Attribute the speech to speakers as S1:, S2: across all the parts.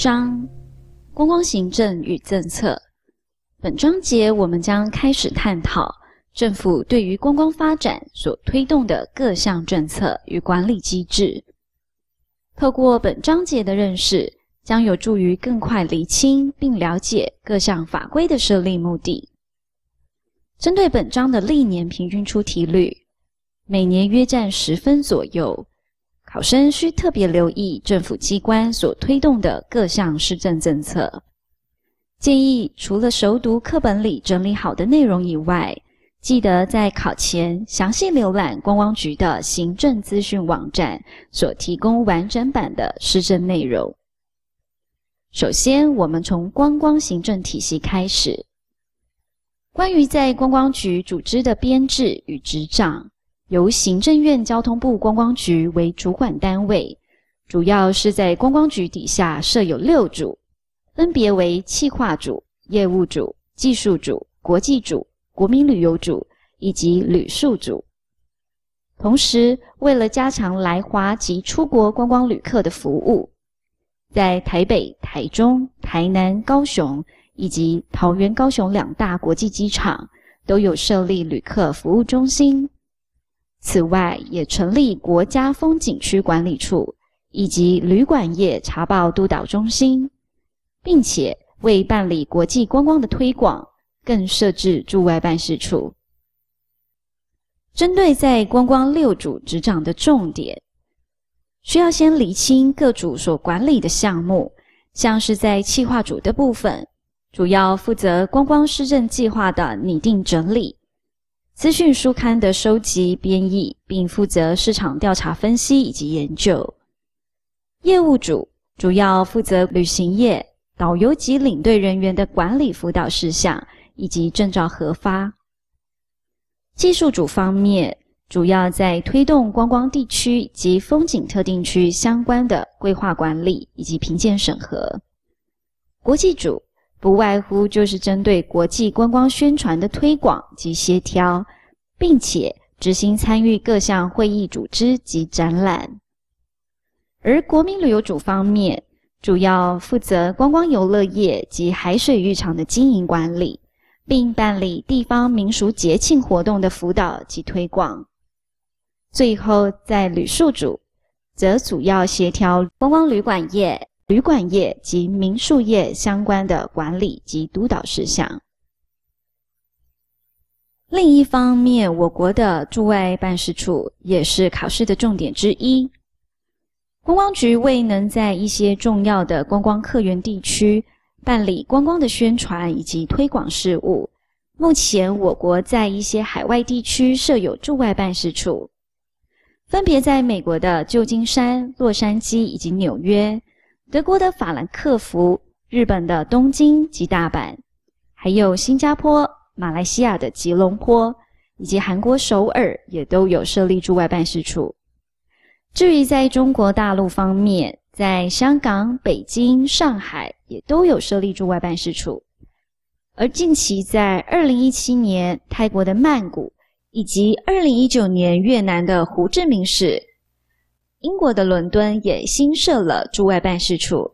S1: 章：观光行政与政策。本章节我们将开始探讨政府对于观光发展所推动的各项政策与管理机制。透过本章节的认识，将有助于更快厘清并了解各项法规的设立目的。针对本章的历年平均出题率，每年约占十分左右。考生需特别留意政府机关所推动的各项施政政策。建议除了熟读课本里整理好的内容以外，记得在考前详细浏览观光局的行政资讯网站所提供完整版的施政内容。首先，我们从观光行政体系开始。关于在观光局组织的编制与执掌。由行政院交通部观光局为主管单位，主要是在观光局底下设有六组，分别为企划组、业务组、技术组、国际组、国民旅游组以及旅宿组。同时，为了加强来华及出国观光旅客的服务，在台北、台中、台南、高雄以及桃园、高雄两大国际机场都有设立旅客服务中心。此外，也成立国家风景区管理处以及旅馆业查报督导中心，并且为办理国际观光的推广，更设置驻外办事处。针对在观光六组执掌的重点，需要先厘清各组所管理的项目，像是在企划组的部分，主要负责观光施政计划的拟定整理。资讯书刊的收集、编译，并负责市场调查分析以及研究。业务组主要负责旅行业导游及领队人员的管理辅导事项以及证照核发。技术组方面，主要在推动观光地区及风景特定区相关的规划管理以及评鉴审核。国际组。不外乎就是针对国际观光宣传的推广及协调，并且执行参与各项会议组织及展览。而国民旅游组方面，主要负责观光游乐业及海水浴场的经营管理，并办理地方民俗节庆活动的辅导及推广。最后，在旅宿组，则主要协调观光旅馆业。旅馆业及民宿业相关的管理及督导事项。另一方面，我国的驻外办事处也是考试的重点之一。观光局未能在一些重要的观光客源地区办理观光的宣传以及推广事务，目前我国在一些海外地区设有驻外办事处，分别在美国的旧金山、洛杉矶以及纽约。德国的法兰克福、日本的东京及大阪，还有新加坡、马来西亚的吉隆坡，以及韩国首尔，也都有设立驻外办事处。至于在中国大陆方面，在香港、北京、上海也都有设立驻外办事处。而近期在二零一七年，泰国的曼谷，以及二零一九年越南的胡志明市。英国的伦敦也新设了驻外办事处。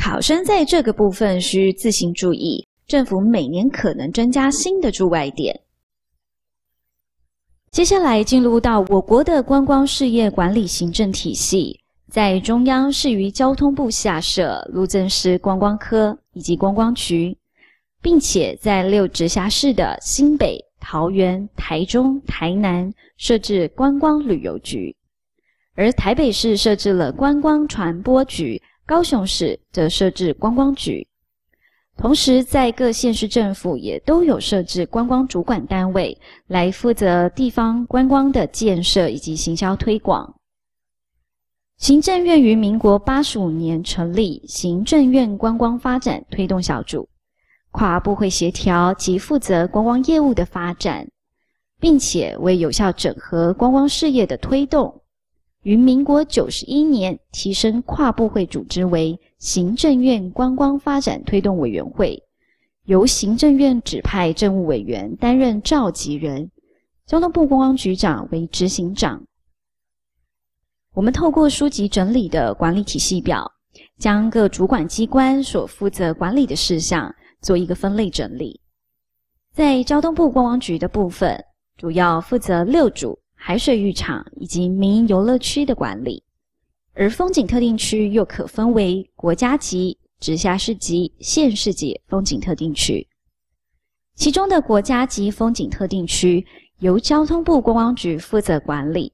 S1: 考生在这个部分需自行注意，政府每年可能增加新的驻外点。接下来进入到我国的观光事业管理行政体系，在中央是于交通部下设路政司观光科以及观光局，并且在六直辖市的新北、桃园、台中、台南设置观光旅游局。而台北市设置了观光传播局，高雄市则设置观光局。同时，在各县市政府也都有设置观光主管单位，来负责地方观光的建设以及行销推广。行政院于民国八十五年成立行政院观光发展推动小组，跨部会协调及负责观光业务的发展，并且为有效整合观光事业的推动。于民国九十一年提升跨部会组织为行政院观光发展推动委员会，由行政院指派政务委员担任召集人，交通部观光局长为执行长。我们透过书籍整理的管理体系表，将各主管机关所负责管理的事项做一个分类整理。在交通部观光局的部分，主要负责六组海水浴场以及民营游乐区的管理，而风景特定区又可分为国家级、直辖市级、县市级风景特定区。其中的国家级风景特定区由交通部观光局负责管理，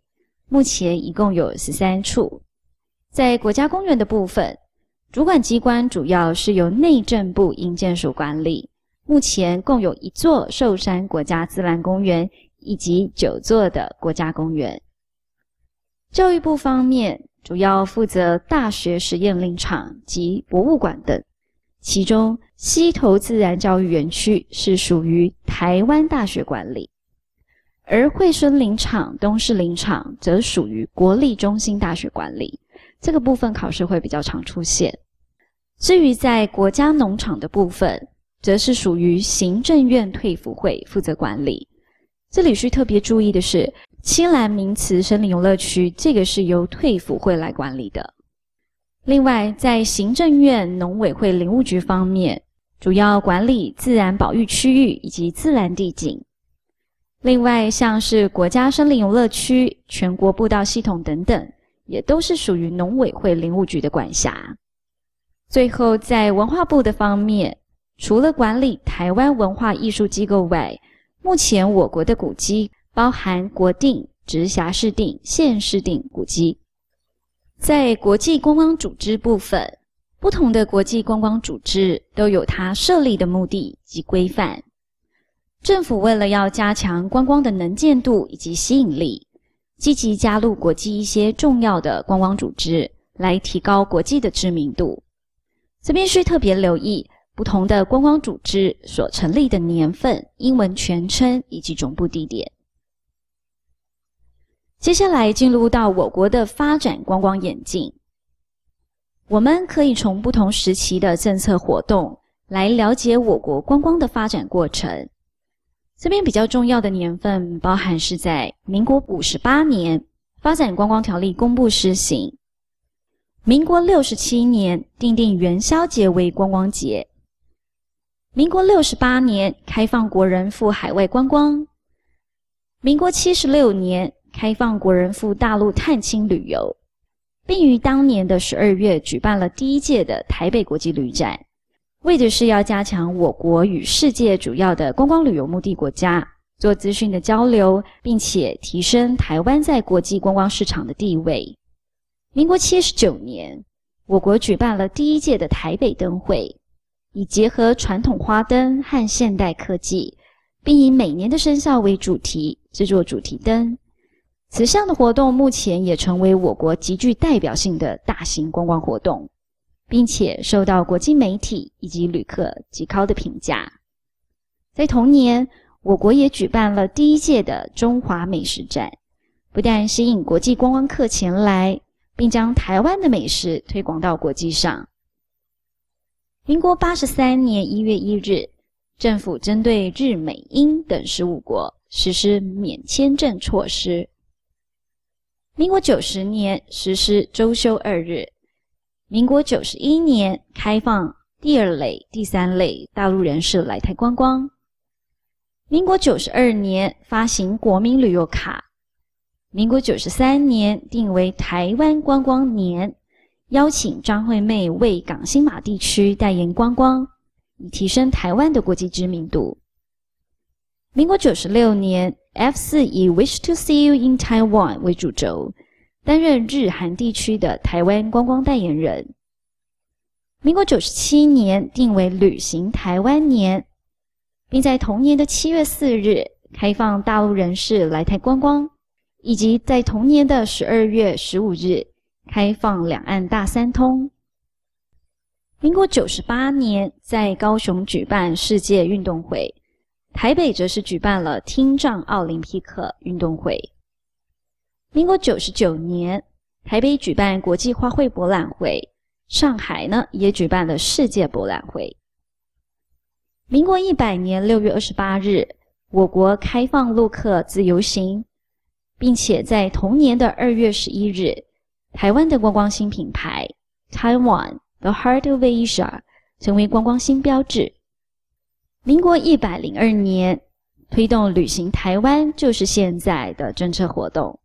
S1: 目前一共有十三处。在国家公园的部分，主管机关主要是由内政部营建署管理，目前共有一座寿山国家自然公园以及九座的国家公园。教育部方面，主要负责大学实验林场及博物馆等。其中，溪头自然教育园区是属于台湾大学管理，而惠蓀林场、东势林场则属于国立中心大学管理。这个部分考试会比较常出现。至于在国家农场的部分，则是属于行政院退辅会负责管理。这里需特别注意的是，青兰名词森林游乐区这个是由退辅会来管理的。另外，在行政院农委会林务局方面，主要管理自然保育区域以及自然地景。另外，像是国家森林游乐区、全国步道系统等等，也都是属于农委会林务局的管辖。最后，在文化部的方面，除了管理台湾文化艺术机构外，目前我国的古迹包含国定、直辖市定、县市定古迹。在国际观光组织部分，不同的国际观光组织都有它设立的目的及规范。政府为了要加强观光的能见度以及吸引力，积极加入国际一些重要的观光组织，来提高国际的知名度。这边需特别留意不同的观光组织所成立的年份、英文全称以及总部地点。接下来进入到我国的发展观光演进，我们可以从不同时期的政策活动来了解我国观光的发展过程。这边比较重要的年份包含是在民国五十八年《发展观光条例》公布施行，民国六十七年订定元宵节为观光节，民国六十八年开放国人赴海外观光，民国七十六年。开放国人赴大陆探亲旅游，并于当年的十二月举办了第一届的台北国际旅展，为的是要加强我国与世界主要的观光旅游目的国家做资讯的交流，并且提升台湾在国际观光市场的地位。民国七十九年，我国举办了第一届的台北灯会，以结合传统花灯和现代科技，并以每年的生肖为主题制作主题灯。此项的活动目前也成为我国极具代表性的大型观光活动，并且受到国际媒体以及旅客极高的评价。在同年，我国也举办了第一届的中华美食展，不但吸引国际观光客前来，并将台湾的美食推广到国际上。民国八十三年一月一日，政府针对日、美、英等十五国实施免签证措施。民国九十年实施周休二日，民国九十一年开放第二类、第三类大陆人士来台观光。民国九十二年发行国民旅游卡，民国九十三年定为台湾观光年，邀请张惠妹为港新马地区代言观光，以提升台湾的国际知名度。民国九十六年。F 四以 Wish to see you in Taiwan 为主轴，担任日韩地区的台湾观光代言人。民国九十七年定为旅行台湾年，并在同年的七月四日开放大陆人士来台观光，以及在同年的十二月十五日开放两岸大三通。民国九十八年在高雄举办世界运动会。台北则是举办了听障奥林匹克运动会。民国九十九年，台北举办国际花卉博览会，上海呢也举办了世界博览会。民国一百年六月二十八日，我国开放陆客自由行，并且在同年的二月十一日，台湾的观光新品牌 Taiwan （The Heart of Asia） 成为观光新标志。民国一百零二年，推动旅行台湾就是现在的政策活动。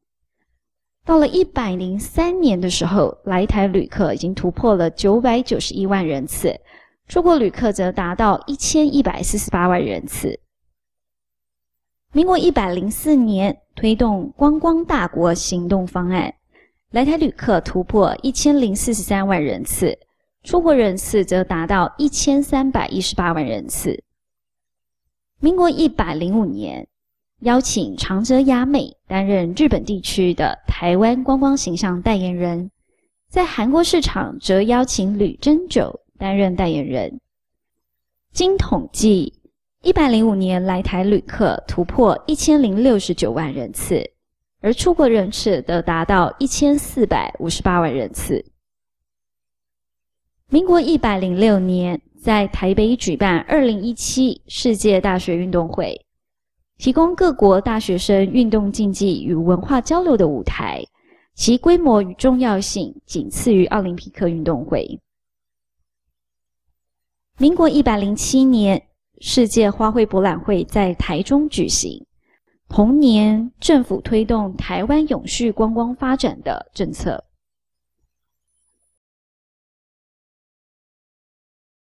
S1: 到了一百零三年的时候，来台旅客已经突破了九百九十一万人次，出国旅客则达到一千一百四十八万人次。民国一百零四年，推动观光大国行动方案，来台旅客突破一千零四十三万人次，出国人次则达到一千三百一十八万人次。民国一百零五年，邀请长泽雅美担任日本地区的台湾观光形象代言人，在韩国市场则邀请吕珍九担任代言人。经统计，一百零五年来台旅客突破一千零六十九万人次，而出国人次则达到一千四百五十八万人次。民国一百零六年，在台北举办二零一七世界大学运动会。提供各国大学生运动竞技与文化交流的舞台，其规模与重要性仅次于奥林匹克运动会。民国一百零七年，世界花卉博览会在台中举行。同年，政府推动台湾永续观光发展的政策。